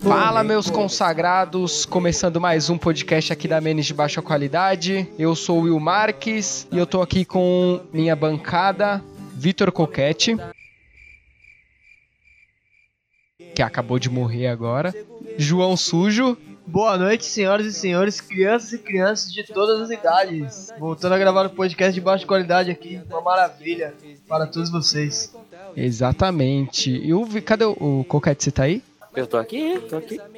Fala, meus consagrados! Começando mais um podcast aqui da Menes de Baixa Qualidade. Eu sou o Will Marques e eu tô aqui com minha bancada, Vitor Coquete, que acabou de morrer agora, João Sujo. Boa noite, senhoras e senhores, crianças e crianças de todas as idades. Voltando a gravar o um podcast de baixa qualidade aqui, uma maravilha para todos vocês. Exatamente. E o cadê o, o Coquete? Você tá aí? Eu tô aqui, tô aqui.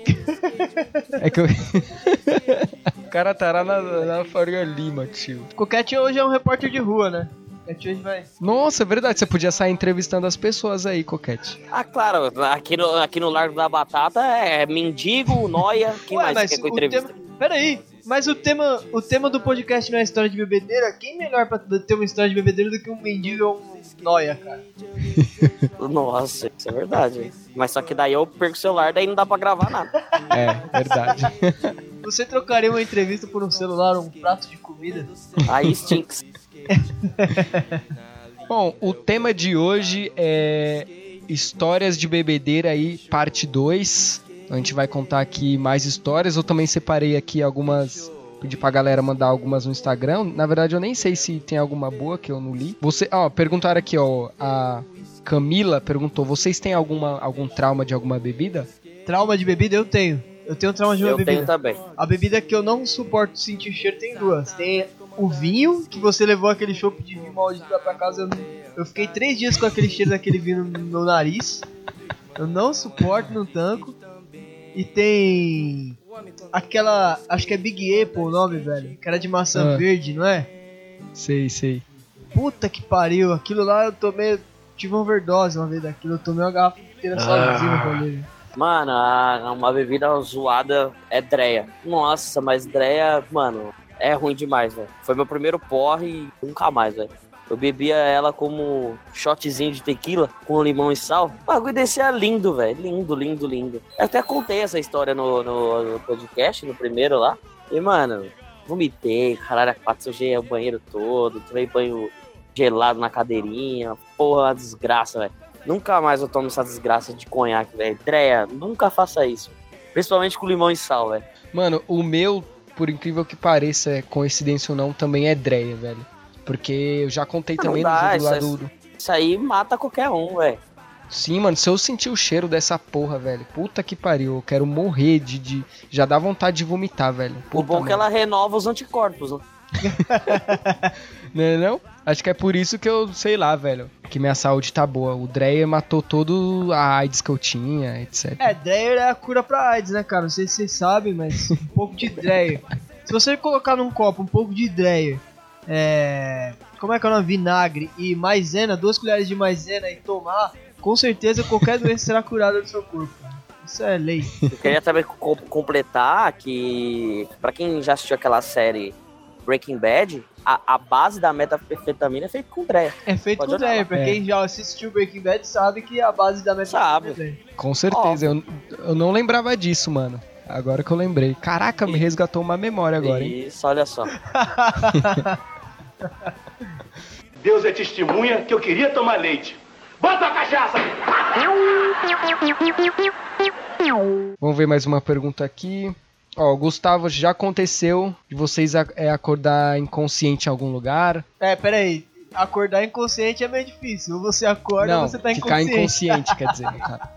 É que eu. o cara tá lá na, na Faria Lima, tio. Coquete hoje é um repórter de rua, né? Coquete hoje vai. Nossa, é verdade. Você podia sair entrevistando as pessoas aí, Coquete. Ah, claro. Aqui no, aqui no Largo da Batata é mendigo, noia. Quem Ué, mais quer com entrevista? Tema... Pera aí. Mas o tema, o tema do podcast não é história de bebedeira? Quem melhor pra ter uma história de bebedeira do que um mendigo ou um noia, cara? Nossa, isso é verdade. Mas só que daí eu perco o celular, daí não dá pra gravar nada. É, verdade. Você trocaria uma entrevista por um celular ou um prato de comida? Aí stinks. Bom, o tema de hoje é histórias de bebedeira aí, parte 2. A gente vai contar aqui mais histórias. Eu também separei aqui algumas. Pedi pra galera mandar algumas no Instagram. Na verdade, eu nem sei se tem alguma boa que eu não li. Você, ó, perguntaram aqui, ó, a Camila perguntou: "Vocês têm alguma algum trauma de alguma bebida?" Trauma de bebida eu tenho. Eu tenho trauma de uma eu bebida. tenho também. A bebida que eu não suporto sentir cheiro tem duas. Tem o vinho, que você levou aquele chopp de vinho maldito lá pra casa. Eu, não- eu fiquei três dias com aquele cheiro daquele vinho no meu nariz. Eu não suporto, não tanco. E tem aquela. Acho que é Big Apple o nome, velho. Que era de maçã Ah. verde, não é? Sei, sei. Puta que pariu. Aquilo lá eu tomei. Tive uma overdose uma vez daquilo. Eu tomei uma garrafa inteira sozinho no rolê. Mano, a- uma bebida zoada é Dreia. Nossa, mas Dreia, mano, é ruim demais, velho. Foi meu primeiro porre e nunca mais, velho. Eu bebia ela como shotzinho de tequila com limão e sal. O bagulho desse é lindo, velho. Lindo, lindo, lindo. Eu até contei essa história no, no, no podcast, no primeiro lá. E, mano, vomitei, caralho, quatro, sujei o banheiro todo, tomei banho gelado na cadeirinha. Porra, uma desgraça, velho. Nunca mais eu tomo essa desgraça de conhaque, velho. Dreia, nunca faça isso. Principalmente com limão e sal, velho. Mano, o meu, por incrível que pareça, é coincidência ou não, também é Dreia, velho. Porque eu já contei Não também dá, no lá isso do, Isso aí mata qualquer um, velho. Sim, mano, se eu sentir o cheiro dessa porra, velho, puta que pariu, eu quero morrer de. de... Já dá vontade de vomitar, velho. O Puta bom é que ela renova os anticorpos, né? Não, é não? Acho que é por isso que eu, sei lá, velho, que minha saúde tá boa. O Dreyer matou todo a AIDS que eu tinha, etc. É, Dreyer é a cura pra AIDS, né, cara? Não sei se vocês sabem, mas um pouco de Dreyer. Se você colocar num copo um pouco de Dreyer, é. Como é que é o nome? Vinagre e maisena, duas colheres de maisena e tomar, com certeza qualquer doença será curada do seu corpo. Isso é lei. Eu queria também co- completar que, pra quem já assistiu aquela série Breaking Bad, a, a base da metanfetamina é feita com Dreia. É feito Pode com lá. Pra É. quem já assistiu Breaking Bad sabe que a base da Sabe. metanfetamina é. Com certeza, eu, eu não lembrava disso, mano. Agora que eu lembrei. Caraca, me resgatou uma memória agora, hein? Isso, olha só. Deus é testemunha que eu queria tomar leite. Bota a cachaça! Vamos ver mais uma pergunta aqui. Ó, Gustavo, já aconteceu de vocês a- é, acordar inconsciente em algum lugar? É, peraí. Acordar inconsciente é meio difícil. Ou você acorda não, ou você tá ficar inconsciente. inconsciente, quer dizer, cara.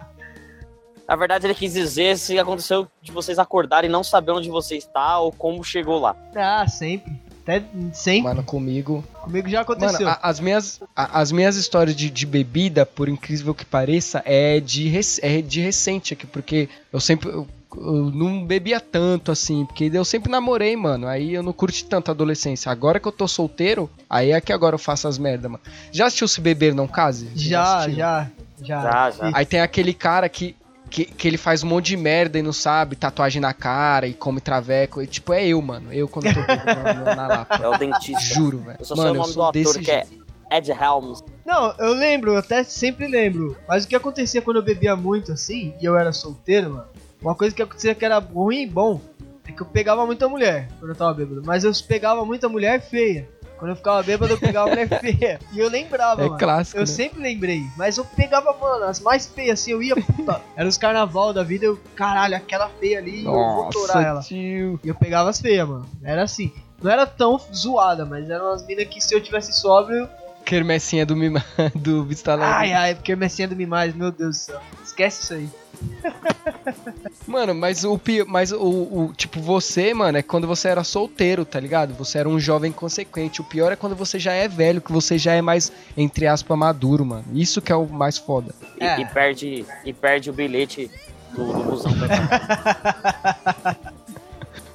Na verdade, ele quis dizer se aconteceu de vocês acordarem e não saber onde você está ou como chegou lá. Ah, sempre. Até sempre. Mano, comigo. Comigo já aconteceu. Mano, a- as minhas, a- as minhas histórias de, de bebida, por incrível que pareça, é de, rec- é de recente aqui, porque eu sempre. Eu, eu não bebia tanto assim, porque eu sempre namorei, mano. Aí eu não curti tanto a adolescência. Agora que eu tô solteiro, aí é que agora eu faço as merda, mano. Já assistiu Se Beber Não Case? Já, já, já. Já, já. Aí tem aquele cara que, que, que ele faz um monte de merda e não sabe, tatuagem na cara e come traveco. E, tipo, é eu, mano. Eu quando tô bêbado na, na, lapa. É o dentista. Juro, velho. Eu só sei Mano, o eu nome do sou ator desse que é. Ed Helms. Não, eu lembro, eu até sempre lembro. Mas o que acontecia quando eu bebia muito assim, e eu era solteiro, mano, uma coisa que acontecia que era ruim e bom, é que eu pegava muita mulher quando eu tava bêbado. Mas eu pegava muita mulher feia. Quando eu ficava bêbado, eu pegava mulher feia. E eu lembrava, É mano. clássico, Eu né? sempre lembrei. Mas eu pegava, mano, as mais feias, assim, eu ia, puta. Era os carnaval da vida, eu, caralho, aquela feia ali, eu vou torar ela. tio. E eu pegava as feias, mano. Era assim. Não era tão zoada, mas eram umas minas que se eu tivesse sóbrio. Quermessinha do, mima, do Vista Alegre. Ai, ai, porque me do mais, meu Deus do céu. Esquece isso aí. Mano, mas o mas o, o- tipo você, mano, é quando você era solteiro, tá ligado? Você era um jovem consequente. O pior é quando você já é velho, que você já é mais entre aspas maduro, mano. Isso que é o mais foda. E, É. e perde, e perde o bilhete do, do busão.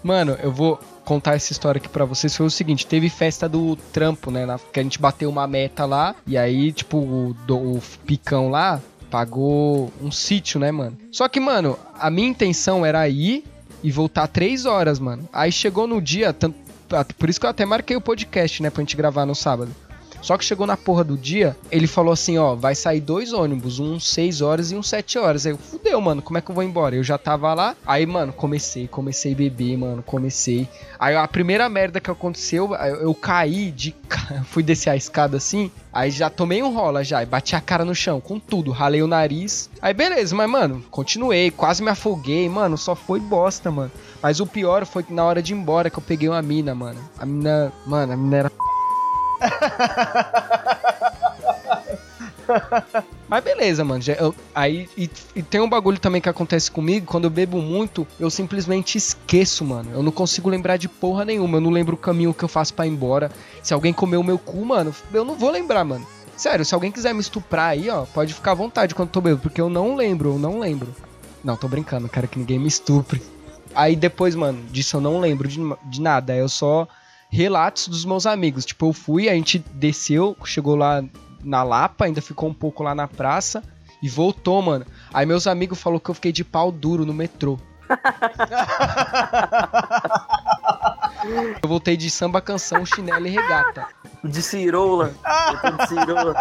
Mano, eu vou contar essa história aqui pra vocês. Foi o seguinte, teve festa do trampo, né? na- que a gente bateu uma meta lá. E aí, tipo, o, do- o picão lá pagou um sítio, né, mano? Só que, mano, a minha intenção era ir e voltar três horas, mano. Aí chegou no dia, tan- ah, por isso que eu até marquei o podcast, né, pra gente gravar no sábado. Só que chegou na porra do dia, ele falou assim, ó, vai sair dois ônibus, um 6 horas e um 7 horas. Aí eu, fudeu, mano, como é que eu vou embora? Eu já tava lá, aí, mano, comecei, comecei a beber, mano, comecei. Aí a primeira merda que aconteceu, eu, eu caí de... fui descer a escada assim, aí já tomei um rola já, e bati a cara no chão, com tudo, ralei o nariz. Aí beleza, mas, mano, continuei, quase me afoguei, mano, só foi bosta, mano. Mas o pior foi que na hora de ir embora que eu peguei uma mina, mano. A mina, mano, a mina era Mas beleza, mano. eu- aí e, e tem um bagulho também que acontece comigo. Quando eu bebo muito, eu simplesmente esqueço, mano. Eu não consigo lembrar de porra nenhuma. Eu não lembro o caminho que eu faço pra ir embora. Se alguém comer o meu cu, mano, eu não vou lembrar, mano. Sério, se alguém quiser me estuprar aí, ó, pode ficar à vontade quando eu tô bêbado, porque eu não lembro, eu não lembro. Não, tô brincando, quero que ninguém me estupre. Aí depois, mano, disso eu não lembro de, de nada. Eu só relatos dos meus amigos. Tipo, eu fui, a gente desceu, chegou lá na Lapa, ainda ficou um pouco lá na praça e voltou, mano. Aí meus amigos falou que eu fiquei de pau duro no metrô. eu voltei de samba canção, chinelo e regata. De cirola. Eu de cirola.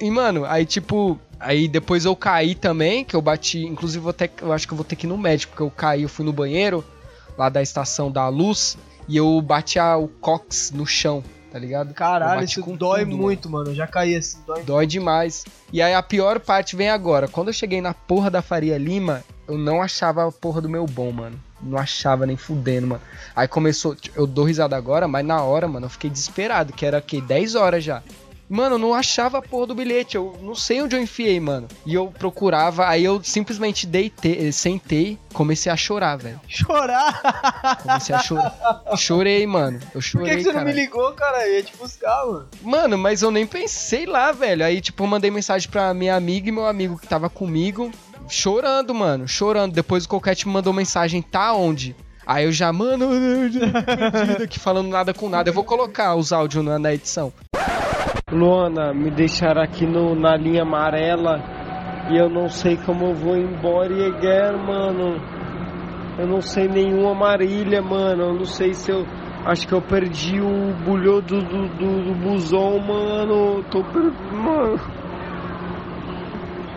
E, mano, aí, tipo, aí depois eu caí também, que eu bati. Inclusive, vou ter, eu acho que eu vou ter que ir no médico, porque eu caí, eu fui no banheiro, lá da estação da luz, e eu bati a, o cox no chão, tá ligado? Caralho, isso dói tudo, muito, mano. Eu já caí assim, dói. Dói demais. E aí a pior parte vem agora. Quando eu cheguei na porra da Faria Lima, eu não achava a porra do meu bom, mano. Não achava nem fudendo, mano. Aí começou. Eu dou risada agora, mas na hora, mano, eu fiquei desesperado, que era o quê? 10 horas já. Mano, eu não achava a porra do bilhete. Eu não sei onde eu enfiei, mano. E eu procurava, aí eu simplesmente deitei, sentei, comecei a chorar, velho. Chorar? Comecei a chorar. Chorei, mano. Eu Por chorei, que, que você não me ligou, cara? Eu ia te buscar, mano. Mano, mas eu nem pensei lá, velho. Aí, tipo, eu mandei mensagem pra minha amiga e meu amigo que tava comigo, chorando, mano, chorando. Depois o Coquete me mandou mensagem, tá onde? Aí eu já, mano, eu já tô perdido aqui falando nada com nada. Eu vou colocar os áudios na, na edição. Luana, me deixaram aqui no, na linha amarela e eu não sei como eu vou embora e mano. Eu não sei nenhuma marília, mano. Eu não sei se eu. Acho que eu perdi o bulhão do, do, do, do busão, mano. Eu tô per... Mano.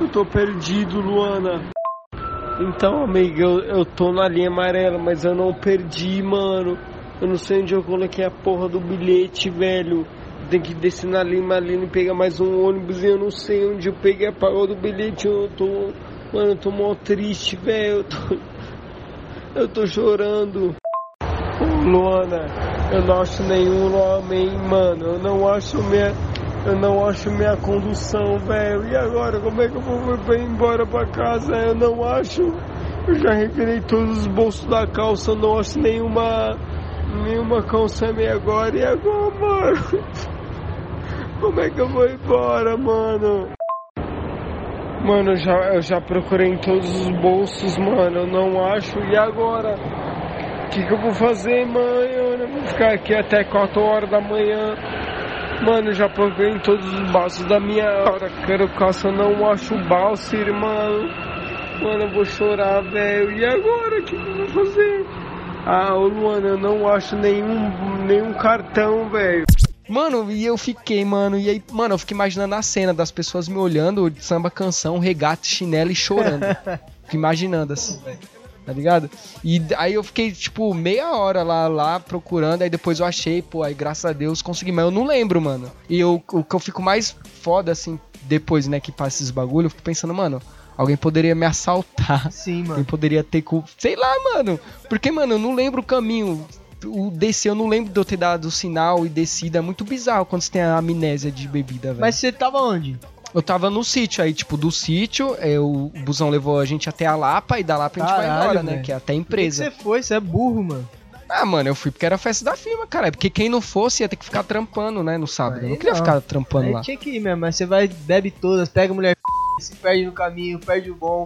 Eu tô perdido, Luana. Então, amiga, eu, eu tô na linha amarela, mas eu não perdi, mano. Eu não sei onde eu coloquei a porra do bilhete, velho. Tem que descer na linha amarela e pegar mais um ônibus e eu não sei onde eu peguei a porra do bilhete. Eu tô. Mano, eu tô mó triste, velho. Eu tô. Eu tô chorando. Ô, Luana, eu não acho nenhum homem, mano. Eu não acho minha. Eu não acho minha condução, velho. E agora, como é que eu vou vou embora pra casa? Eu não acho. Eu já revirei todos os bolsos da calça, eu não acho nenhuma. Nenhuma calça minha agora. E agora, mano? Como é que eu vou embora, mano? Mano, eu já, eu já procurei em todos os bolsos, mano. Eu não acho. E agora? O que, que eu vou fazer, mãe? Eu vou ficar aqui até 4 horas da manhã. Mano, eu já procurei em todos os balsos da minha hora. Quero calça, eu não acho o balso, irmão. Mano, eu vou chorar, velho. E agora? O que, que eu vou fazer? Ah, Luana, eu não acho nenhum, nenhum cartão, velho. Mano, e eu fiquei, mano, e aí, mano, eu fiquei imaginando a cena das pessoas me olhando, samba canção, regata, chinelo e chorando. Fico imaginando assim, velho. tá ligado? E aí eu fiquei, tipo, meia hora lá, lá procurando, aí depois eu achei, pô, aí graças a Deus consegui, mas eu não lembro, mano. E eu, o que eu fico mais foda, assim, depois, né, que passa esses bagulho, eu fico pensando, mano, alguém poderia me assaltar. Sim, Alguém mano. poderia ter cu... Sei lá, mano. Porque, mano, eu não lembro o caminho. O descer, eu não lembro de eu ter dado o sinal e descida. É muito bizarro quando você tem a amnésia de bebida, velho. Mas você tava onde? Eu tava no sítio, aí, tipo, do sítio, é, o busão levou a gente até a Lapa e da Lapa a gente vai Caralho, embora, né? velho. Que é até a Por que empresa. você foi? Você é burro, mano. Ah, mano, eu fui porque era festa da firma, cara. Porque quem não fosse ia ter que ficar trampando, né, no sábado. eu Aí não queria não. ficar trampando Aí lá. tinha que ir mesmo, mas você vai, bebe todas, pega a mulher, se perde no caminho, perde o bom,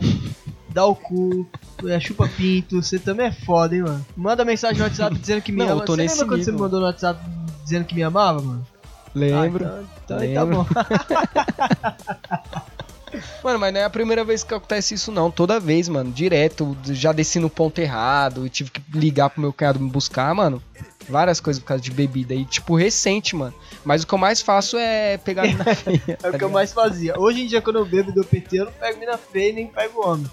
dá o cu, é, chupa pinto, você também é foda, hein, mano. Manda mensagem no WhatsApp dizendo que me Não, eu ama. tô você nesse lembra quando você mandou no WhatsApp dizendo que me amava, mano? Lembro. Ah, então, então aí tá Lembro. bom. Mano, mas não é a primeira vez que acontece isso, não. Toda vez, mano. Direto. Já desci no ponto errado e tive que ligar pro meu cunhado me buscar, mano. Várias coisas por causa de bebida. E, tipo, recente, mano. Mas o que eu mais faço é pegar na feia. É o que eu mais fazia. Hoje em dia, quando eu bebo dou PT, eu não pego mina feia e nem pego homem.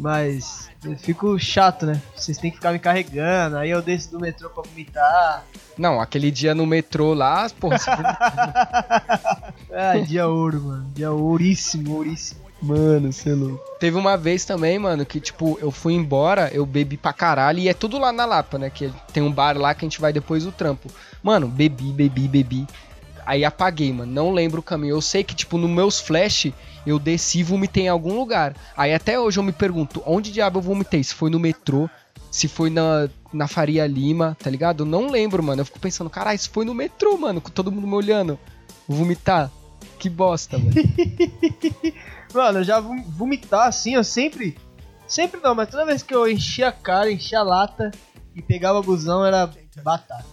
Mas eu fico chato, né? Vocês têm que ficar me carregando, aí eu desço do metrô pra vomitar. Não, aquele dia no metrô lá, porra, você Ah, dia ouro, mano. Dia ouríssimo, ouríssimo. Mano, você é louco. Teve uma vez também, mano, que tipo, eu fui embora, eu bebi pra caralho, e é tudo lá na Lapa, né? Que tem um bar lá que a gente vai depois do trampo. Mano, bebi, bebi, bebi. Aí apaguei, mano. Não lembro o caminho. Eu sei que, tipo, nos meus flash, eu desci e vomitei em algum lugar. Aí até hoje eu me pergunto, onde diabo eu vomitei? Se foi no metrô, se foi na, na Faria Lima, tá ligado? Eu não lembro, mano. Eu fico pensando, caralho, isso foi no metrô, mano, com todo mundo me olhando. Vomitar. Que bosta, velho. Mano, eu já vom- vomitar assim, eu sempre. Sempre não, mas toda vez que eu enchia a cara, enchia a lata e pegava busão era batata.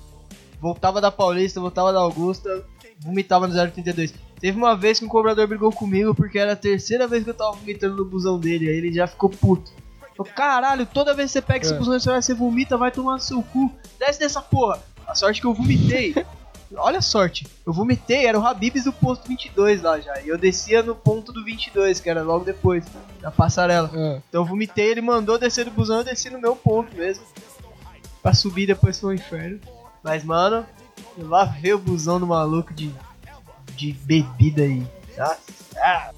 Voltava da Paulista, voltava da Augusta, vomitava no 032. Teve uma vez que um cobrador brigou comigo porque era a terceira vez que eu tava vomitando no busão dele, aí ele já ficou puto. Falou, caralho, toda vez que você pega esse É. busão e você vomita, vai tomar no seu cu. Desce dessa porra. A sorte que eu vomitei. Olha a sorte, eu vomitei, era o Habibs do posto 22 lá já. E eu descia no ponto do 22, que era logo depois, da passarela. Ah. Então eu vomitei, ele mandou descer do busão, eu desci no meu ponto mesmo. Pra subir depois foi um inferno. Mas, mano, eu lá ver o busão do maluco de, de bebida aí. Tá? Ah,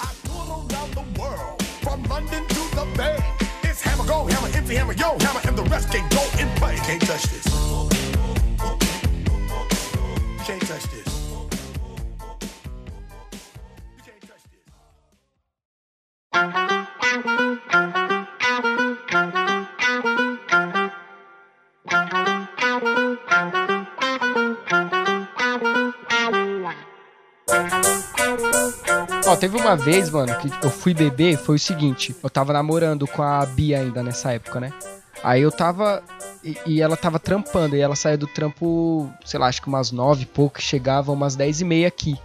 I tour around teve uma vez, mano, que eu fui beber, foi o seguinte, eu tava namorando com a Bia ainda nessa época, né? Aí eu tava. E, e ela tava trampando, e ela saía do trampo, sei lá, acho que umas nove e pouco, chegava umas dez e meia aqui.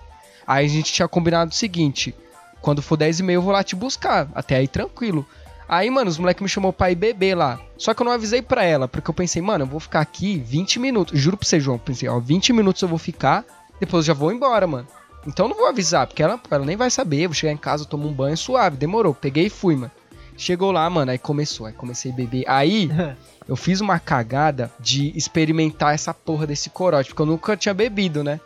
Aí a gente tinha combinado o seguinte: quando for dez e meia eu vou lá te buscar, até aí tranquilo. Aí, mano, os moleques me chamou pra ir beber lá. Só que eu não avisei pra ela, porque eu pensei, mano, eu vou ficar aqui 20 minutos. Juro pra você, João. Pensei, ó, 20 minutos eu vou ficar, depois eu já vou embora, mano. Então eu não vou avisar, porque ela, ela nem vai saber. Vou chegar em casa, tomo um banho suave. Demorou. Peguei e fui, mano. Chegou lá, mano, aí começou. Aí comecei a beber. Aí eu fiz uma cagada de experimentar essa porra desse corote, porque eu nunca tinha bebido, né?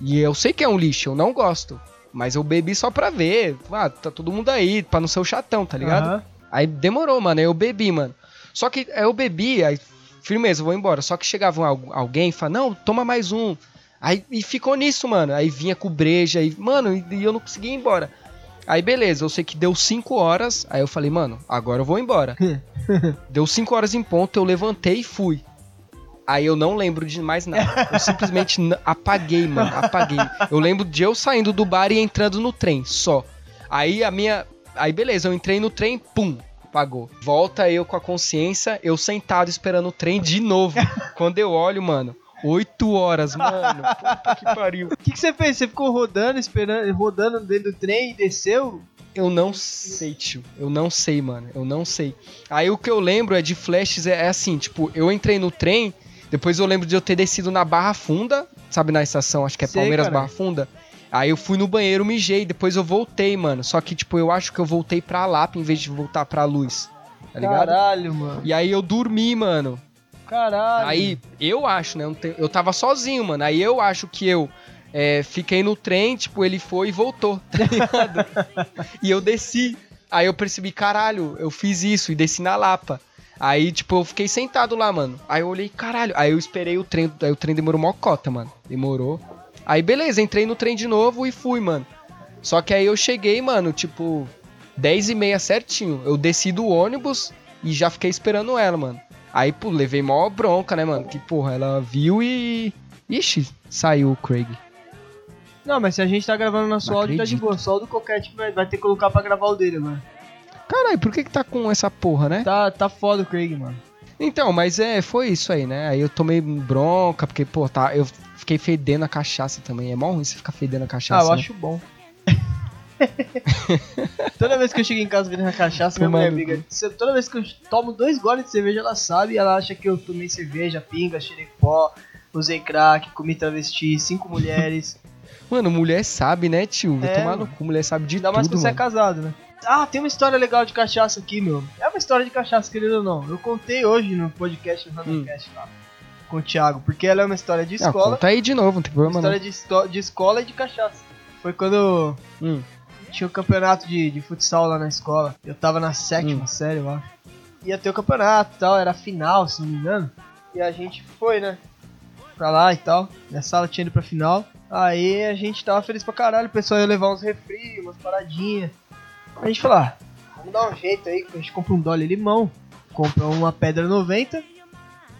E eu sei que é um lixo, eu não gosto. Mas eu bebi só pra ver. Ah, tá todo mundo aí, pra não ser o chatão, tá ligado? aham. Aí demorou, mano. Aí eu bebi, mano. Só que aí eu bebi, aí firmeza, eu vou embora. Só que chegava al- alguém e falava, não, toma mais um. Aí e ficou nisso, mano. Aí vinha com breja, aí, mano, e, e eu não conseguia ir embora. Aí beleza, eu sei que deu 5 horas. Aí eu falei, mano, agora eu vou embora. deu 5 horas em ponto, eu levantei e fui. Aí eu não lembro de mais nada. Eu simplesmente apaguei, mano. Apaguei. Eu lembro de eu saindo do bar e entrando no trem, só. Aí a minha. Aí beleza, eu entrei no trem, pum, apagou. Volta eu com a consciência, eu sentado esperando o trem de novo. Quando eu olho, mano, 8 horas, mano. Puta que pariu. O que, que você fez? Você ficou rodando, esperando, rodando dentro do trem e desceu? Eu não sei, tio. Eu não sei, mano. Eu não sei. Aí o que eu lembro é de flashes, é, é assim, tipo, eu entrei no trem, depois eu lembro de eu ter descido na Barra Funda, sabe, na estação, acho que é Sei, Palmeiras cara. Barra Funda. Aí eu fui no banheiro, mijei, depois eu voltei, mano. Só que, tipo, eu acho que eu voltei pra Lapa em vez de voltar pra luz. Tá ligado? Caralho, mano. E aí eu dormi, mano. Caralho. Aí, eu acho, né? eu tava sozinho, mano. Aí eu acho que eu é, fiquei no trem, tipo, ele foi e voltou, tá ligado? e eu desci. Aí eu percebi, caralho, eu fiz isso e desci na Lapa. Aí, tipo, eu fiquei sentado lá, mano. Aí eu olhei, caralho. Aí eu esperei o trem. Aí o trem demorou mó cota, mano. Demorou. Aí, beleza, entrei no trem de novo e fui, mano. Só que aí eu cheguei, mano, tipo, 10 e meia certinho. Eu desci do ônibus e já fiquei esperando ela, mano. Aí, pô, levei mó bronca, né, mano? Que, porra, ela viu e. Ixi, saiu o Craig. Não, mas se a gente tá gravando nosso Não áudio, tá de boa. Só o do coquete que vai, vai ter que colocar pra gravar o dele, mano. Caralho, por que que tá com essa porra, né? Tá, tá foda o Craig, mano. Então, mas é, foi isso aí, né? Aí eu tomei bronca, porque, pô, tá, eu fiquei fedendo a cachaça também. É mó ruim você ficar fedendo a Ah, cachaça. eu né? acho bom. toda vez que eu chego em casa vendendo cachaça, minha mulher briga. Se- Toda vez que eu tomo dois goles de cerveja, ela sabe. Ela acha que eu tomei cerveja, pinga, cheirei pó, usei crack, comi travesti, cinco mulheres. Mano, mulher sabe, né, tio? É, tomar no cu, mulher sabe de Ainda mais que tudo, você é casado, né? Ah, tem uma história legal de cachaça aqui, meu. É uma história de cachaça, querido ou não. Eu contei hoje no podcast no Randomcast lá. Com o Thiago, porque ela é uma história de Ah, escola. conta aí de novo, não tem problema história não. de, de escola e de cachaça. Foi quando Hum. Tinha o campeonato de, de futsal lá na escola. Eu tava na sétima Hum. série, eu acho. Ia ter o campeonato e tal, era a final, se não me engano. E a gente foi, né? Pra lá e tal. Minha sala tinha ido pra final. Aí a gente tava feliz pra caralho. O pessoal ia levar uns refri, umas paradinhas. A gente falou, ah, vamos dar um jeito aí. A gente compra um Dolly limão, compra uma pedra 90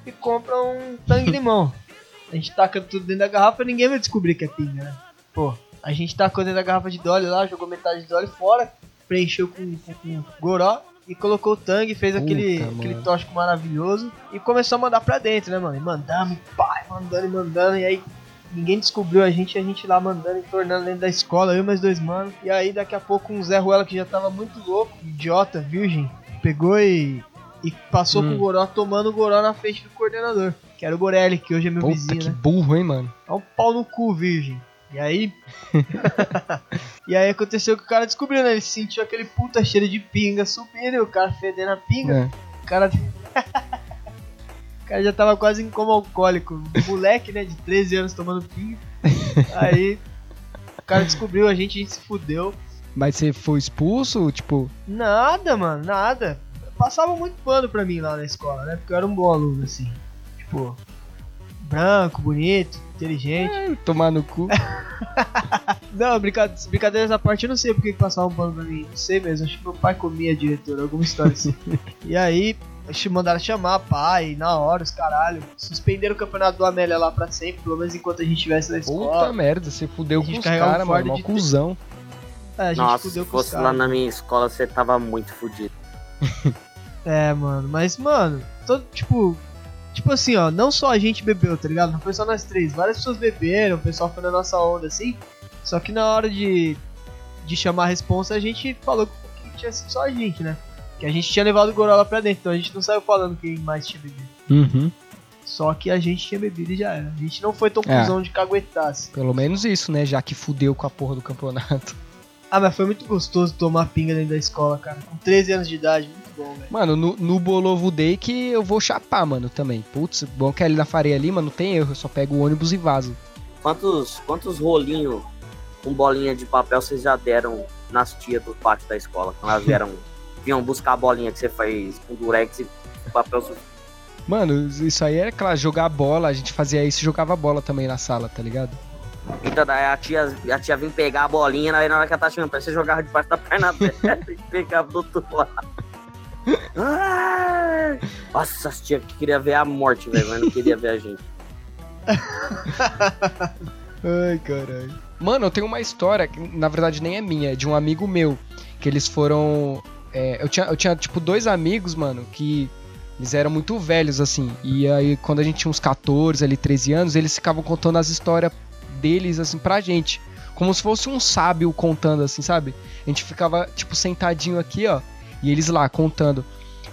e compra um tangue limão. A gente taca tudo dentro da garrafa e ninguém vai descobrir que é pinga, né? Pô, a gente tacou dentro da garrafa de Dolly lá, jogou metade de Dolly fora, preencheu com, com, com goró e colocou o tangue, fez Puta, aquele, mano. aquele tóxico maravilhoso e começou a mandar pra dentro, né, mano? E mandamos, e mandando e mandando, e aí ninguém descobriu a gente, a gente lá mandando e tornando dentro da escola, eu e mais dois manos. E aí daqui a pouco um Zé Ruela que já tava muito louco, idiota, virgem, pegou e, e passou Hum. com o goró, tomando o goró na frente do coordenador. Que era o Borelli, que hoje é meu Puta, vizinho, que né? burro, hein, mano. É um pau no cu, virgem. E aí. e aí aconteceu que o cara descobriu, né? Ele sentiu aquele puta cheiro de pinga subindo, e o cara fedendo a pinga. É. O cara. o cara já tava quase em coma alcoólico. Moleque, né? De 13 anos tomando pinga. Aí. O cara descobriu a gente, a gente se fudeu. Mas você foi expulso, tipo... Nada, mano, nada. Passava muito pano pra mim lá na escola, né? Porque eu era um bom aluno, assim. Tipo. Branco, bonito, inteligente. Tomar no cu. Não, brinca- brincadeiras à parte, eu não sei porque que passavam um pano pra mim. Não sei mesmo, acho que meu pai comia diretor, alguma história assim. e aí, mandaram chamar pai, na hora, os caralho. Suspenderam o campeonato do Amélia lá pra sempre, pelo menos enquanto a gente estivesse na Puta escola. merda, você fudeu com os carregava um caras, mano. Mó cuzão. É, a gente Nossa, se fudeu com os fosse lá caras. na minha escola, você tava muito fudido. É, mano, mas, mano, todo, tipo. Tipo assim, ó, não só a gente bebeu, tá ligado? Não foi só nós três. Várias pessoas beberam, o pessoal foi na nossa onda, assim. Só que na hora de, de chamar a responsa, a gente falou que tinha sido só a gente, né? Que a gente tinha levado o Gorola pra dentro, então a gente não saiu falando quem mais tinha bebido. Uhum. Só que a gente tinha bebido e já era. A gente não foi tão É. cuzão de caguetasse. Pelo menos isso, né? Já que fudeu com a porra do campeonato. Ah, mas foi muito gostoso tomar pinga dentro da escola, cara. Com 13 anos de idade, muito bom. Mano, no, no Bolovo Day que eu vou chapar, mano, também. Putz, bom que ali na Faria Lima não tem erro, eu só pego o ônibus e vazo. Quantos, quantos rolinhos com bolinha de papel vocês já deram nas tias do pátio da escola? Quando elas vieram, vinham buscar a bolinha que você fez com durex e papel. Mano, isso aí era claro, jogar bola, a gente fazia isso e jogava bola também na sala, tá ligado? Então daí a tia, a tia vinha pegar a bolinha, aí na hora que ela tá chegando você jogava debaixo da perna dela e pegava do outro lado. Nossa, as tia que queria ver a morte, velho, mas não queria ver a gente. Ai, caralho. Mano, eu tenho uma história, que na verdade nem é minha, é de um amigo meu. Que eles foram. é, eu, tinha, eu tinha, tipo, dois amigos, mano, que eles eram muito velhos, assim. E aí, quando a gente tinha uns 14, ali, 13 anos, eles ficavam contando as histórias deles, assim, pra gente. Como se fosse um sábio contando, assim, sabe? A gente ficava, tipo, sentadinho aqui, ó. E eles lá contando.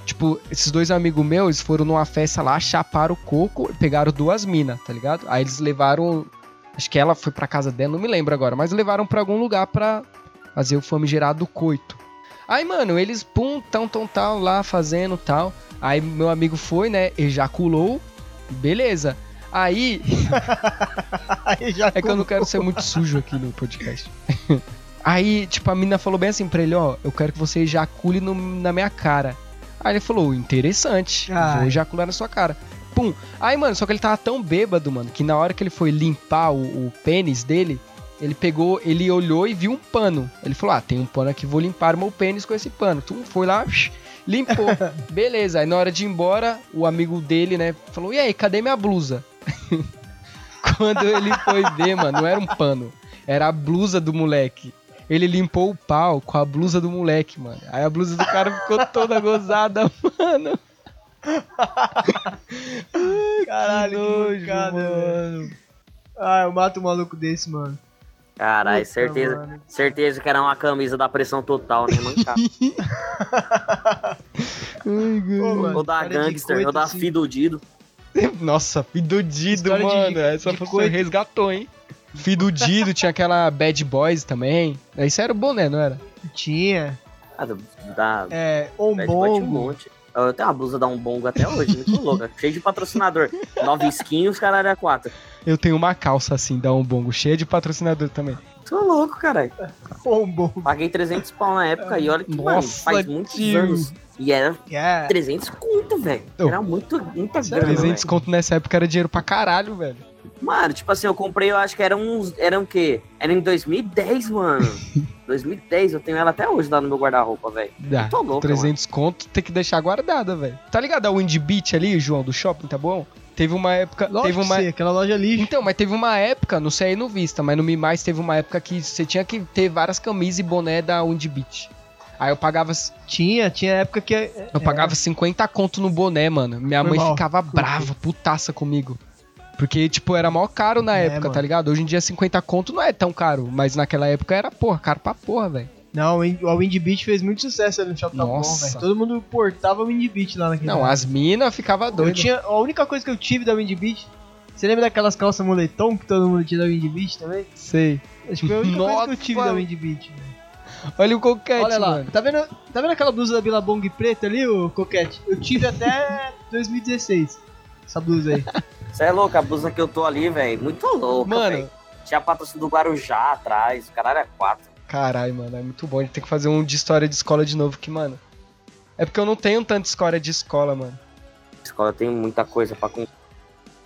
Tipo, esses dois amigos meus foram numa festa lá, chaparam o coco e pegaram duas minas, tá ligado? Aí eles levaram Acho que ela foi pra casa dela, não me lembro agora, mas levaram pra algum lugar pra fazer o famigerado coito. Aí, mano, eles, pum, tão, tão, tal, lá fazendo tal. Aí meu amigo foi, né, ejaculou, beleza. Aí, é que eu não quero ser muito sujo aqui no podcast. Aí, tipo, a mina falou bem assim pra ele, ó, eu quero que você ejacule no- na minha cara. Aí ele falou, interessante, Ai. vou ejacular na sua cara. Pum. Aí, mano, só que ele tava tão bêbado, mano, que na hora que ele foi limpar o, o pênis dele, ele pegou, ele olhou e viu um pano. Ele falou, ah, tem um pano aqui, vou limpar meu pênis com esse pano. Tu foi lá, limpou. Beleza, aí na hora de ir embora, o amigo dele, né, falou, e aí, cadê minha blusa? Quando ele foi ver, mano, não era um pano. Era a blusa do moleque. Ele limpou o pau com a blusa do moleque, mano. Aí a blusa do cara ficou toda gozada, mano. Caralho, que nojo, mancada, mano. Ah, eu mato um maluco desse, mano. Caralho, certeza, mano. certeza que era uma camisa da pressão total, né, mancada. Pô, mano, ou da cara Gangster, ou da assim. Fidudido. Nossa, Fidudido, de- mano. Essa de você coito. resgatou, hein? Fidudido, tinha aquela Bad Boys também. Isso era o boné, não era? Tinha. Ah, da, É, um Ombongo. monte. Eu tenho uma blusa da Umbongo até hoje, muito louca. Cheio de patrocinador. Nove skins, caralho, é quatro. Eu tenho uma calça assim, da Umbongo, cheia de patrocinador também. Tô louco, caralho. Ombongo. Paguei 300 pau na época e olha que, mano, Nossa, faz muitos tio. anos. E era É. 300 conto, velho. Oh. Era muito, muita grana, 300 velho. conto nessa época era dinheiro pra caralho, velho. Mano, tipo assim, eu comprei, eu acho que era uns. Era o quê? Era em 2010, mano. 2010, eu tenho ela até hoje lá no meu guarda-roupa, velho. Dá. Tô louco, 300 conto tem que deixar guardada, velho. Tá ligado a Windy Beach ali, João, do shopping, tá bom? Teve uma época. Lógico teve que uma. sim, aquela loja lixo. Então, mas teve uma época, não sei aí no Vista, mas no Mi Mais teve uma época que você tinha que ter várias camisas e boné da Windy Beach. Aí eu pagava, Tinha, tinha época que. é, eu pagava 50 conto no boné, mano. Minha Foi mãe mal. ficava brava, putaça comigo. Porque, tipo, era mó caro na É, época, mano. tá ligado? Hoje em dia 50 conto não é tão caro, mas naquela época era, porra, caro pra porra, velho. Não, o Wind- Windy Beach fez muito sucesso ali no Shopping Tá Nossa. velho. Todo mundo portava o Windy Beach lá naquele Não, lugar. as minas ficava Eu doidas. tinha. A única coisa que eu tive da Windy Beach. Você lembra daquelas calças moletom que todo mundo tinha da Windy Beach também? Sei. Acho que foi a única coisa que eu tive Nossa. da Windy Beach. velho. Olha o coquete, Olha lá, mano. tá vendo, tá vendo aquela blusa da Billabong preta ali, o Coquete? Eu tive até 2016. Essa blusa aí. Você é louco, a blusa que eu tô ali, velho. Muito louca, Mano. velho. Tinha patrocínio do Guarujá atrás, o caralho é quatro. Caralho, mano, é muito bom. A gente tem que fazer um de história de escola de novo, que, mano. É porque eu não tenho tanta história de escola, mano. Escola tem muita coisa pra contar.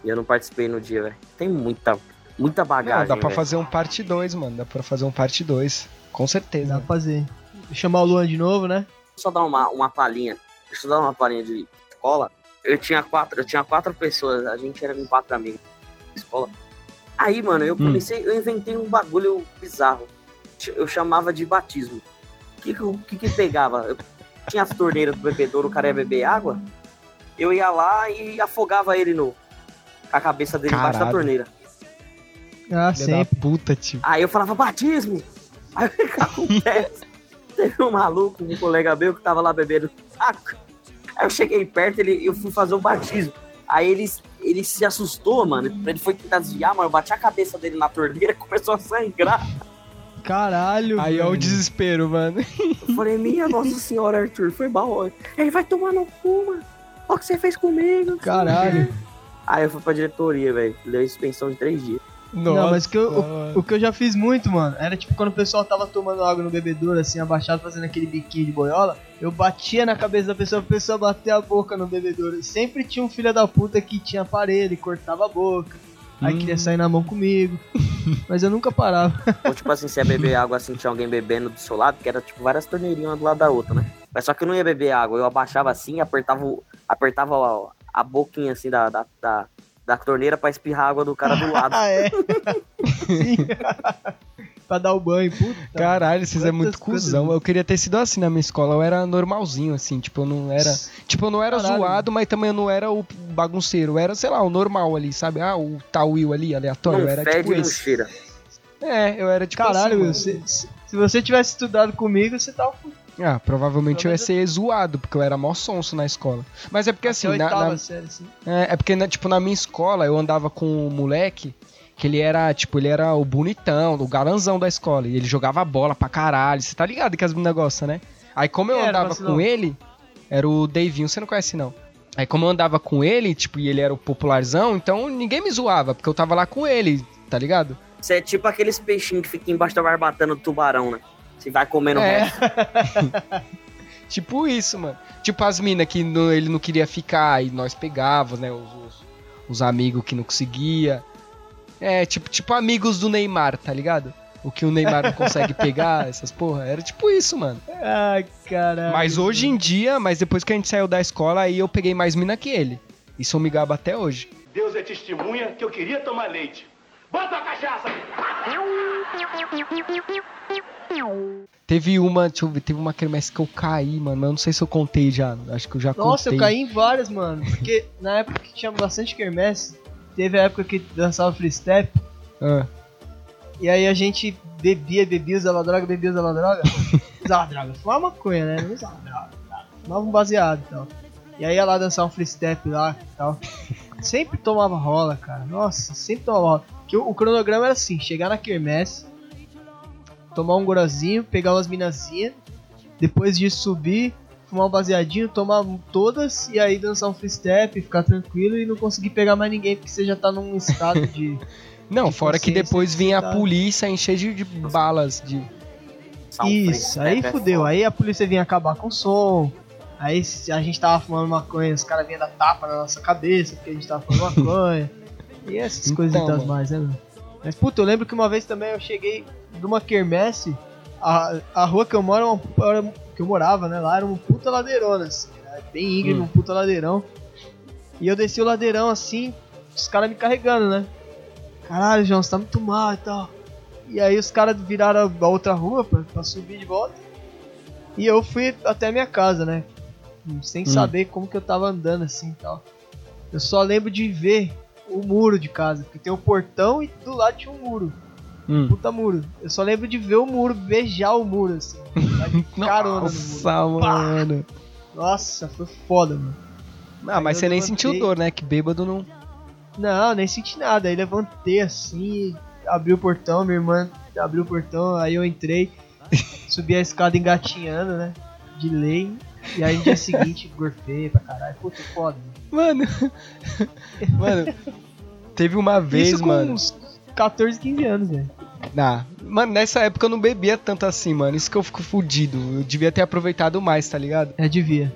E eu não participei no dia, velho. Tem muita, muita bagagem. Não, dá pra velho. fazer um parte 2, mano. Dá pra fazer um parte 2. Com Dá certeza. pra fazer. Chamar o Luan de novo, né? Deixa eu dar uma, uma palhinha. Deixa eu dar uma palhinha de escola. Eu tinha quatro, eu tinha quatro pessoas, a gente era em quatro amigos na escola. Aí, mano, eu comecei, eu inventei um bagulho bizarro. Eu chamava de batismo. O que que, que pegava? Eu tinha as torneiras do bebedouro, o cara ia beber água. Eu ia lá e afogava ele no. A cabeça dele embaixo da Caralho. torneira. Ah, da sempre. puta, tio. Aí eu falava, batismo! Aí o que acontece? Teve um maluco, um colega meu que tava lá bebendo saco. Aí eu cheguei perto, ele, eu fui fazer o batismo. Aí ele, ele se assustou, mano. Ele foi tentar desviar, mano. Eu bati a cabeça dele na torneira e começou a sangrar. Caralho. Aí é o desespero, mano. Eu falei, minha Nossa Senhora, Arthur, foi mal. Ele vai tomar no cu, mano. Olha o que você fez comigo. Caralho. Aí eu fui pra diretoria, velho. Deu suspensão de três dias. Não, mas que eu- mano. O que eu já fiz muito, mano, era tipo quando o pessoal tava tomando água no bebedouro, assim, abaixado, fazendo aquele biquinho de boiola, eu batia na cabeça da pessoa, a pessoa bater a boca no bebedouro. E sempre tinha um filho da puta que tinha aparelho, e cortava a boca, aí Hum. queria sair na mão comigo. Mas eu nunca parava. Ou tipo assim, você ia beber água assim, tinha alguém bebendo do seu lado, que era tipo várias torneirinhas uma do lado da outra, né? Mas só que eu não ia beber água, eu abaixava assim, apertava, o- apertava a, a boquinha assim da, da, da, da torneira pra espirrar água do cara do lado. Ah, é? Sim. pra dar o banho, puta. Caralho, vocês é muito cuzão. Eu queria ter sido assim na minha escola. Eu era normalzinho, assim. Tipo, eu não era. Tipo, eu não era Caralho. zoado, mas também eu não era o bagunceiro. Eu era, sei lá, o normal ali, sabe? Ah, o tal Will ali, aleatório. não eu era fede tipo esse. cheira. É, eu era tipo Caralho, assim. Mano. se, se você tivesse estudado comigo, você tava. Ah, provavelmente eu ia ser zoado, porque eu era mó sonso na escola. Mas é porque assim, na- na- série, assim. É, é porque, na- tipo, na minha escola eu andava com um moleque Que ele era, tipo, ele era o bonitão, o galanzão da escola. E ele jogava bola pra caralho. Você tá ligado que as meninas gostam, né? Aí como eu era, andava vacilão? com ele, era o Davinho, você não conhece não. Aí como eu andava com ele, tipo, e ele era o popularzão, então ninguém me zoava, porque eu tava lá com ele, tá ligado? Você é tipo aqueles peixinhos que ficam embaixo da barbatana do tubarão, né? Você vai comendo o É. resto. Tipo isso, mano. Tipo as minas que no- ele não queria ficar e nós pegávamos, né? Os, os, os amigos que não conseguia. É, tipo, tipo amigos do Neymar, tá ligado? O que o Neymar não consegue pegar, essas porra. Era tipo isso, mano. Ai, caralho. Mas hoje em dia, mas depois que a gente saiu da escola, aí eu peguei mais mina que ele. Isso eu me gabo até hoje. Deus é testemunha que eu queria tomar leite. Bota a cachaça! Teve uma, deixa eu ver, teve uma quermesse que eu caí, mano. Mas eu não sei se eu contei já. Acho que eu já Nossa, contei. eu caí em várias, mano. Porque na época que tinha bastante quermesse, teve a época que dançava free step. Ah, E aí a gente bebia, bebia, usava droga, bebia, usava droga. usava droga. Fumava maconha, né? Não usava droga. Fumava um baseado e tal. E aí ia lá dançar um free step lá e tal. Sempre tomava rola, cara. Nossa, sempre tomava rola. Que o, o cronograma era assim, chegar na quermesse, tomar um gorozinho, pegar umas minazinhas, depois disso subir, fumar um baseadinho, tomar todas e aí dançar um free step, ficar tranquilo e não conseguir pegar mais ninguém, porque você já tá num estado de. Não, De fora que depois vinha a polícia encher de, de balas de. Isso, aí é fudeu. Aí a polícia vinha acabar com o som. Aí se a gente tava fumando maconha, os caras vinham dar tapa na nossa cabeça porque a gente tava fumando maconha. e essas Então, coisas mano. mais, né? Mas puta, eu lembro que uma vez também eu cheguei numa quermesse. A, a rua que eu moro, é uma- era- que eu morava, né? Lá era uma puta ladeirona, assim, né, bem íngreme, Hum. um puta ladeirão. E eu desci o ladeirão assim, os caras me carregando, né? Caralho, João, você tá muito mal e tal. E aí os caras viraram a outra rua pra, pra subir de volta. E eu fui até a minha casa, né? Sem saber como que eu tava andando assim e tal. Eu só lembro de ver o muro de casa, porque tem o portão e do lado tinha um muro. Hum. Puta muro. Eu só lembro de ver o muro, beijar o muro assim. carona no muro. Nossa, mano. Nossa, foi foda, mano. Ah, mas eu você nem levantei. sentiu dor, né? Que bêbado não. Não, nem senti nada. Aí levantei assim, abri o portão, minha irmã abriu o portão, aí eu entrei, subi a escada engatinhando, né? De lei. E aí no dia seguinte gorfei pra caralho. Puta, foda. Mano. Mano. mano. Teve uma vez, Isso com mano. uns 14, 15 anos, velho. Ah, mano, nessa época eu não bebia tanto assim, mano. Isso que eu fico fudido. Eu devia ter aproveitado mais, tá ligado? É, devia.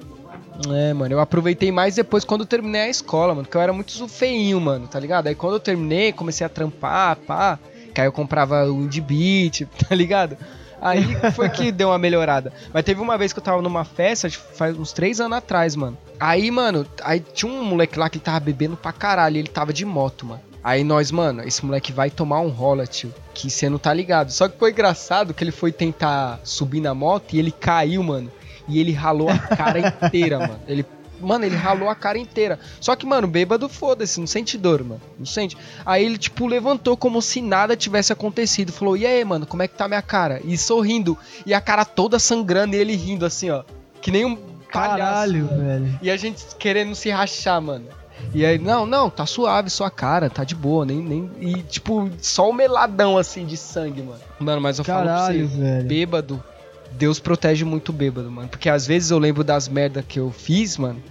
É, mano, eu aproveitei mais depois quando eu terminei a escola, mano, porque eu era muito feinho, mano, tá ligado? Aí quando eu terminei, comecei a trampar, pá, que aí eu comprava o Indie Beat, tá ligado? Aí foi que deu uma melhorada. Mas teve uma vez que eu tava numa festa, faz uns três anos atrás, mano. Aí, mano, aí tinha um moleque lá que ele tava bebendo pra caralho, ele tava de moto, mano. Aí nós, mano, esse moleque vai tomar um rola, tio. Que você não tá ligado. Só que foi engraçado que ele foi tentar subir na moto e ele caiu, mano. E ele ralou a cara inteira, mano. Ele, mano, ele ralou a cara inteira. Só que, mano, bêbado, foda-se, não sente dor, mano. Não sente. Aí ele, tipo, levantou como se nada tivesse acontecido. Falou, e aí, mano, como é que tá minha cara? E sorrindo. E a cara toda sangrando e ele rindo assim, ó. Que nem um Caralho, palhaço, velho. E a gente querendo se rachar, mano. E aí, não, não, tá suave sua cara, tá de boa, nem, nem. E, tipo, só o meladão assim de sangue, mano. Mano, mas eu falo pra Caralho, você, velho. bêbado, Deus protege muito bêbado, mano. Porque às vezes eu lembro das merdas que eu fiz, mano.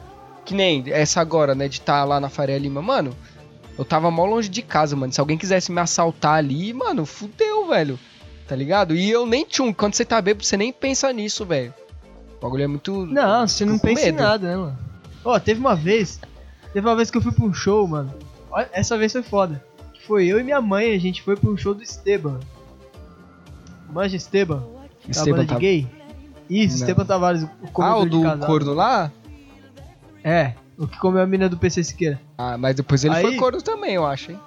Que nem essa agora, né, de estar lá na Faria Lima. Mano, eu tava mó longe de casa, mano. Se alguém quisesse me assaltar ali, mano, fudeu, velho. Tá ligado? E eu nem tinha. Quando você tá bêbado, você nem pensa nisso, velho. O bagulho é muito. Não, você não pensa em medo. nada, né, mano? Ó, teve uma vez. Teve uma vez que eu fui pra um show, mano. Essa vez foi foda. Que foi eu e minha mãe, a gente foi pra um show do Esteban. Manja Esteban? Esteban banda de tá- gay? Isso, Não. Esteban Tavares, o Ah, o de do casal. corno lá? É, o que comeu a mina do PC Siqueira. Ah, mas depois ele Aí- foi corno também, eu acho, hein?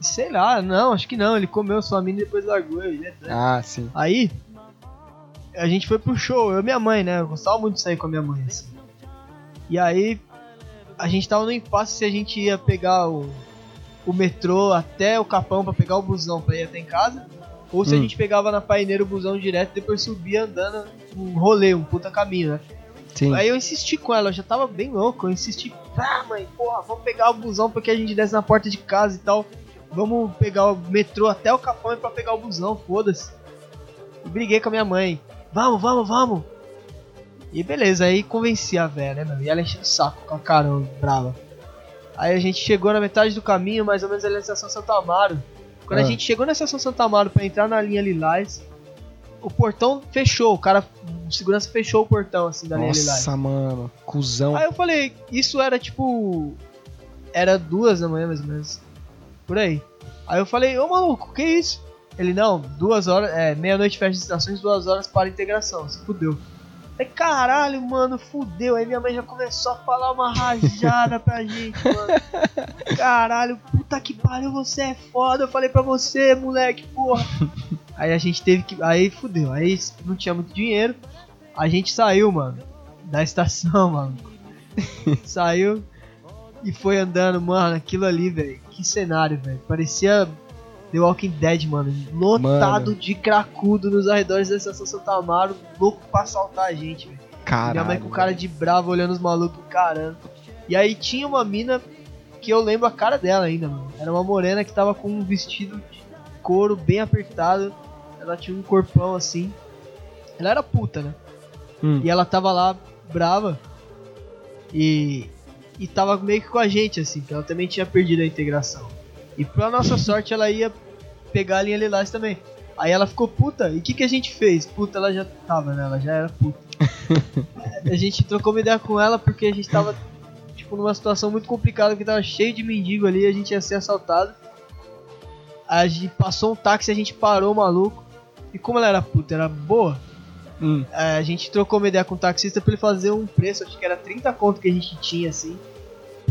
Sei lá, não, acho que não. Ele comeu sua mina e depois largou. Ele é doido. Ah, sim. Aí, a gente foi pro show, eu e minha mãe, né? Eu gostava muito de sair com a minha mãe, assim. E aí, a gente tava no impasse se a gente ia pegar o, o metrô até o Capão pra pegar o busão pra ir até em casa. Ou se a Hum. gente pegava na paineira o busão direto e depois subia andando um rolê, um puta caminho, né? Sim. Aí eu insisti com ela, eu já tava bem louco, eu insisti, ah mãe, porra, vamos pegar o busão porque a gente desce na porta de casa e tal. vamos pegar o metrô até o Capão pra pegar o busão, foda-se. E briguei com a minha mãe. Vamos, vamos, vamos. E beleza, aí convenci a véia, né, meu? E ela encheu o saco com a caramba, brava. Aí a gente chegou na metade do caminho, mais ou menos ali na estação Santo Amaro. Quando Ah. a gente chegou na estação Santo Amaro pra entrar na linha Lilás, o portão fechou, o cara, o segurança fechou o portão assim da Lilás. Nossa, mano. Cusão. Aí eu falei, isso era tipo. Era duas da manhã mais ou menos. Por aí. Aí eu falei, ô maluco, que isso? Ele, não, duas horas, é, meia-noite fecha as estações, duas horas para integração, se fudeu. Aí, caralho, mano, fudeu. Aí minha mãe já começou a falar uma rajada pra gente, mano. Caralho, puta que pariu, você é foda. Eu falei pra você, moleque, porra. Aí a gente teve que. Aí fudeu. Aí não tinha muito dinheiro. A gente saiu, mano, da estação, mano. Saiu e foi andando, mano, aquilo ali, velho. Que cenário, velho. Parecia The Walking Dead, mano. Lotado Mano. de cracudo nos arredores da estação Santa Amaro, louco pra assaltar a gente, velho. Minha mãe com cara de brava olhando os malucos encarando. E aí tinha uma mina que eu lembro a cara dela ainda, mano. Era uma morena que tava com um vestido de couro bem apertado. Ela tinha um corpão assim. Ela era puta, né? Hum. E ela tava lá brava. E. E tava meio que com a gente, assim, que ela também tinha perdido a integração. E pra nossa sorte ela ia pegar a linha Lilás também. Aí ela ficou puta, e o que, que a gente fez? Puta, ela já tava, né? Ela já era puta. a gente trocou uma ideia com ela porque a gente tava, tipo, numa situação muito complicada, porque tava cheio de mendigo ali, a gente ia ser assaltado. A gente passou um táxi, a gente parou o maluco. E como ela era puta, era boa, Hum. é, a gente trocou uma ideia com o taxista pra ele fazer um preço, acho que era 30 conto que a gente tinha, assim.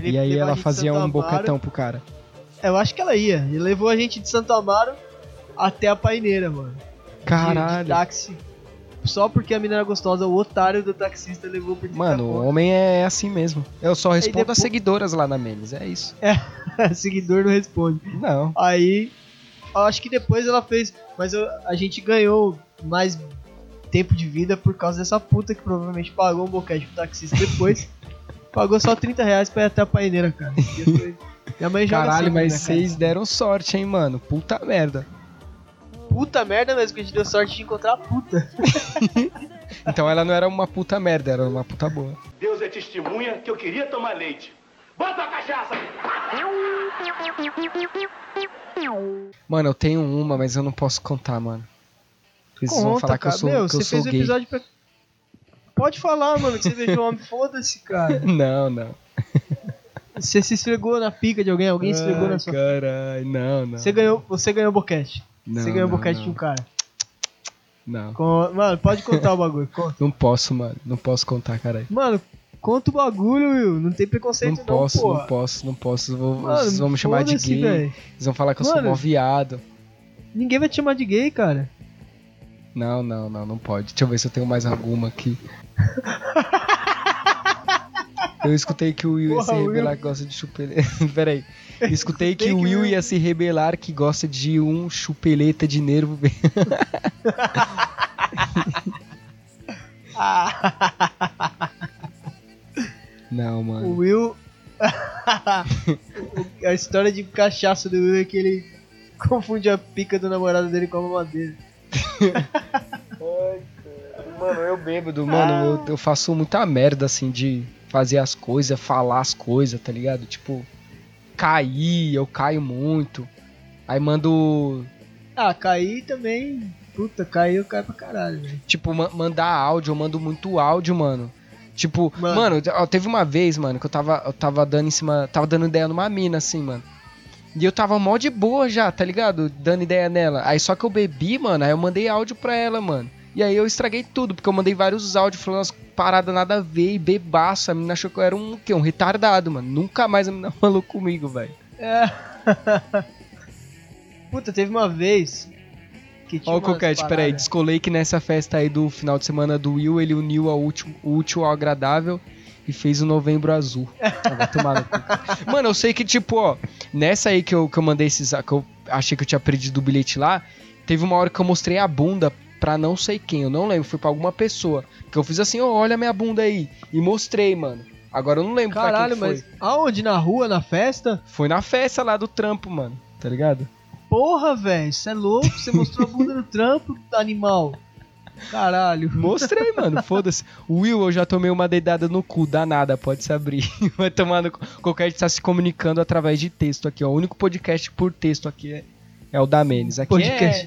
E aí ela de fazia um boquetão pro cara. É, Eu acho que ela ia. Ele levou a gente de Santo Amaro até a paineira, mano. De- De, Caralho. táxi. Só porque a mina era gostosa, o otário do taxista levou por 30 Mano, o homem é assim mesmo. Eu só respondo depois- as seguidoras lá na Memes, é isso. Seguidor não responde. Não. Aí, eu acho que depois ela fez. Mas eu- a gente ganhou mais tempo de vida por causa dessa puta que provavelmente pagou um boquete pro taxista depois. pagou só 30 reais pra ir até a paineira, cara. E Minha mãe joga Caralho, sempre, mas né, cara? vocês deram sorte, hein, mano. Puta merda. Puta merda mesmo, que a gente deu sorte de encontrar a puta. Então ela não era uma puta merda, era uma puta boa. Deus é testemunha que eu queria tomar leite. Bota a cachaça! Mano, eu tenho uma, mas eu não posso contar, mano. Porque vocês vão Conta, falar que eu cara. sou, Meu, que eu você sou fez gay. episódio pra. Pode falar, mano, que você beijou um homem, foda-se, cara. Não, não. Você se esfregou na pica de alguém, alguém se esfregou na sua. Caralho, não, não. Você ganhou, você ganhou boquete. Não, você ganhou não, boquete não. de um cara. Não. Com- Mano, pode contar o bagulho, conta. Não posso, mano. Não posso contar, caralho. Mano, conta o bagulho, Will. Não tem Não preconceito, não, posso, porra. não posso, não posso. Vou- Mano, vocês vão me chamar de gay. velho. Vocês vão falar que eu sou Mano. mó viado. Ninguém vai te chamar de gay, cara. Não, não, não, não pode. Deixa eu ver se eu tenho mais alguma aqui. Eu escutei que o Will ia Porra, se Will. rebelar que gosta de chupeleta. Peraí. Escutei que o Will o- ia se rebelar que gosta de um chupeleta de nervo. bem- Não, O mano. Will. a história de cachaça do Will é que ele confunde a pica do namorado dele com a mamadeira. Mano, eu bêbado, mano, eu, eu faço muita merda assim de fazer as coisas, falar as coisas, tá ligado? Tipo, cair, eu caio muito. Aí mando Ah, cair também. Puta, cair eu caio pra caralho, velho. Tipo, ma- mandar áudio, eu mando muito áudio, mano. Tipo, Mano. mano, teve uma vez, mano, que eu tava, eu tava dando em cima. Tava dando ideia numa mina, assim, mano. E eu tava mó de boa já, tá ligado? Dando ideia nela. Aí só que eu bebi, mano, aí eu mandei áudio pra ela, mano. E aí eu estraguei tudo, porque eu mandei vários áudios falando umas paradas nada a ver e bebaço. A menina achou que eu era um, o quê? Um retardado, mano. Nunca mais a menina falou comigo, velho. É. Puta, teve uma vez. Que tinha Ó Coquete, peraí, descolei que nessa festa aí do final de semana do Will, ele uniu ao útil, o útil ao agradável e fez o novembro azul. Ah. Mano, eu sei que, tipo, ó, nessa aí que eu, que eu mandei esses. que eu achei que eu tinha perdido o bilhete lá, teve uma hora que eu mostrei a bunda pra não sei quem, eu não lembro, foi pra alguma pessoa. Que eu fiz assim, ó, olha minha bunda aí. E mostrei, mano. Agora eu não lembro pra Caralho, quem que foi. mas aonde? Na rua, na festa? Foi na festa lá do trampo, mano. tá ligado? Porra, velho, você é louco? Você mostrou a bunda no trampo, animal. Caralho. Mostrei, mano, foda-se. Will, eu já tomei uma dedada no cu, danada, pode se abrir. Vai tomar no cu. Qualquer gente tá se comunicando através de texto aqui, ó. O único podcast por texto aqui é, é o da Menes. Aqui Podcast.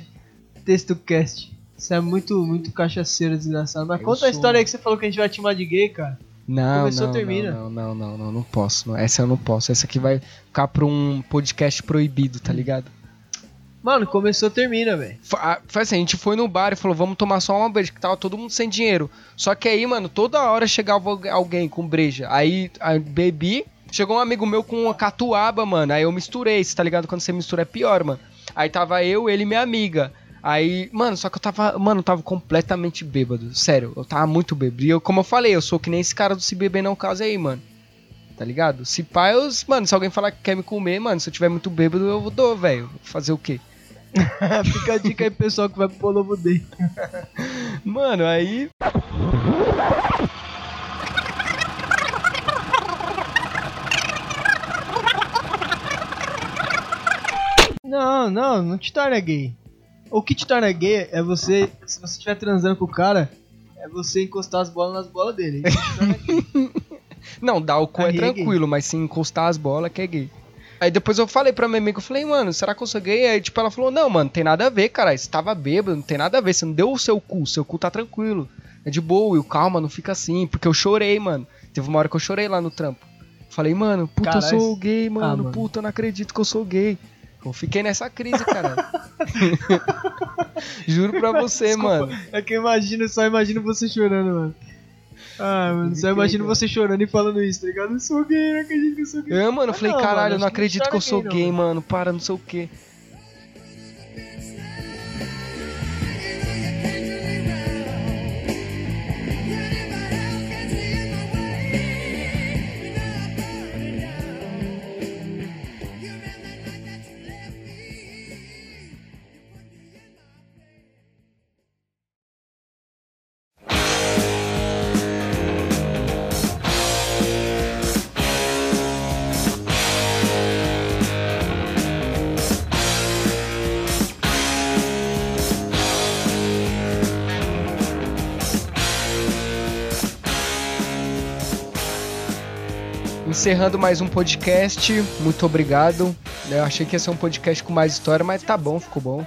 é... Texto cast. Isso é muito, muito cachaceiro, desgraçado. Mas Eu conta a sou- história aí que você falou que a gente vai te chamar de gay, cara. Não, Começou, não, termina. não, não, não, não, não posso. não. Essa eu não posso. Essa aqui vai ficar pra um podcast proibido, tá ligado? Mano, começou, termina, velho. Foi assim, a gente foi no bar e falou, vamos tomar só uma breja, que tava todo mundo sem dinheiro. Só que aí, mano, toda hora chegava algu- alguém com breja. Aí, aí bebi, chegou um amigo meu com uma catuaba, mano. Aí eu misturei, você tá ligado? Quando você mistura é pior, mano. Aí tava eu, ele e minha amiga. Aí, mano, só que eu tava, mano, eu tava completamente bêbado. Sério, eu tava muito bêbado. E eu, como eu falei, eu sou que nem esse cara do Se Beber Não Cause aí, mano. Tá ligado? Se pá, eu, mano, se alguém falar que quer me comer, mano, se eu tiver muito bêbado, eu dou, velho. Vou Fazer o quê? Fica a dica aí, pessoal, que vai pro Polovo Day. Mano, aí. Não, não, não te torna gay. O que te torna gay é você, se você estiver transando com o cara, é você encostar as bolas nas bolas dele. Isso te torna gay. Não, dar o cu é Aí é gay. tranquilo, mas se encostar as bolas que é gay. Aí depois eu falei pra minha amiga, eu falei, mano, será que eu sou gay? Aí tipo, ela falou, não, mano, tem nada a ver, cara. Você tava bêbado, não tem nada a ver. Você não deu o seu cu, seu cu tá tranquilo. É de boa, e o calma, não fica assim. Porque eu chorei, mano. Teve uma hora que eu chorei lá no trampo. Falei, mano, puta, eu sou gay, mano. ah, mano. Puta, eu não acredito que eu sou gay. Eu fiquei nessa crise, cara. Juro pra você, Desculpa, mano. É que eu imagino, só imagino você chorando, mano. Ah, mano, só imagino cara. você chorando e falando isso, tá ligado? Eu sou gay, não acredito que eu sou gay. Eu, mano, eu Ah, falei, não, caralho, mano, eu não que acredito que eu sou gay, gay, não, mano. Para, não sei o quê. Encerrando mais um podcast, muito obrigado. Eu achei que ia ser um podcast com mais história, mas tá bom, ficou bom.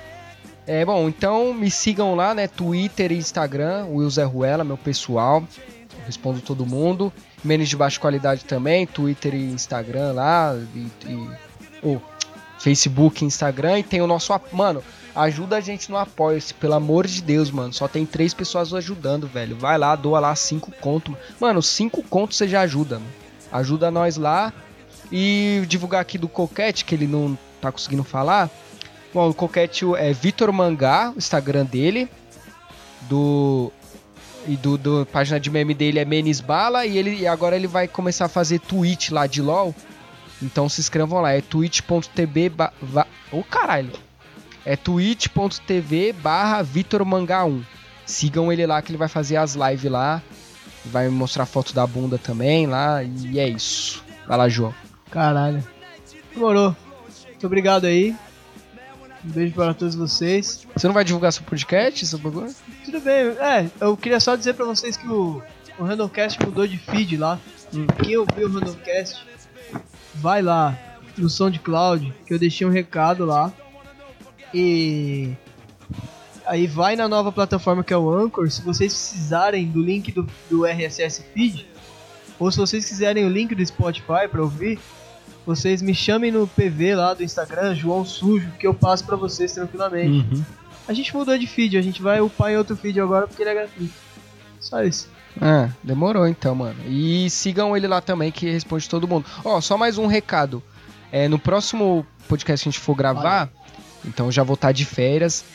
É bom, então me sigam lá, né? Twitter e Instagram, Will Zé Ruela, meu pessoal. Respondo todo mundo. Menos de baixa qualidade também, Twitter e Instagram lá. E, e- oh, Facebook e Instagram. E tem o nosso. Mano, ajuda a gente no Apoia-se, pelo amor de Deus, mano. Só tem três pessoas ajudando, velho. Vai lá, doa lá cinco conto. Mano, cinco contos você já ajuda, mano. Ajuda nós lá. E divulgar aqui do Coquete, que ele não tá conseguindo falar. Bom, o Coquete é Vitor Mangá, o Instagram dele. Do. E do, do página de meme dele é Menes Bala. E ele e agora ele vai começar a fazer tweet lá de LOL. Então se inscrevam lá. É twitch.tv. Ô caralho! É twitch.tv barra Vitor Mangá 1. Sigam ele lá que ele vai fazer as lives lá. Vai mostrar foto da bunda também lá. E é isso. Vai lá, João. Caralho. Demorou. Muito obrigado aí. Um beijo para todos vocês. Você não vai divulgar seu podcast, seu bagulho? Tudo bem, é, eu queria só dizer pra vocês que o, o Randomcast mudou de feed lá. Quem ouviu o Randomcast, vai lá no SoundCloud, que eu deixei um recado lá. E aí vai na nova plataforma que é o Anchor. Se vocês precisarem do link do, do RSS feed, ou se vocês quiserem o link do Spotify pra ouvir, vocês me chamem no PV lá do Instagram, João Sujo, que eu passo pra vocês tranquilamente. Uhum. A gente mudou de feed, a gente vai upar em outro feed agora porque ele é gratuito. Só isso. Ah, demorou então, mano. E sigam ele lá também, que responde todo mundo. Ó, só mais um recado. É, no próximo podcast que a gente for gravar, então eu já vou estar de férias.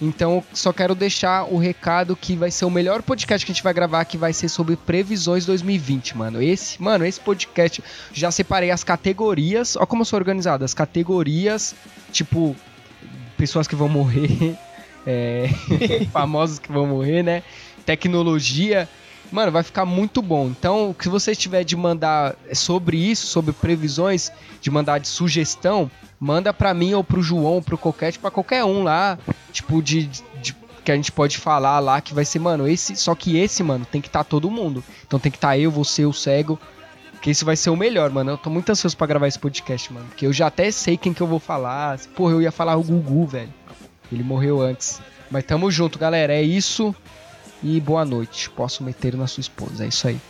Então só quero deixar o recado que vai ser o melhor podcast que a gente vai gravar, que vai ser sobre previsões 2020, mano. Esse, mano, esse podcast já separei as categorias. Ó como eu sou organizado, as categorias, tipo pessoas que vão morrer, é, famosos que vão morrer, né? Tecnologia Mano, vai ficar muito bom. Então, o que você tiver de mandar sobre isso, sobre previsões, de mandar de sugestão, manda pra mim ou pro João, pro Coquete, pra qualquer um lá, tipo, de, de- que a gente pode falar lá, que vai ser, mano, esse, só que esse, mano, tem que estar todo mundo. Então tem que estar eu, você, o cego, que esse vai ser o melhor, mano. Eu tô muito ansioso pra gravar esse podcast, mano, porque eu já até sei quem que eu vou falar. Porra, eu ia falar o Gugu, velho. Ele morreu antes. Mas tamo junto, galera. É isso. E boa noite. Posso meter na sua esposa. É isso aí.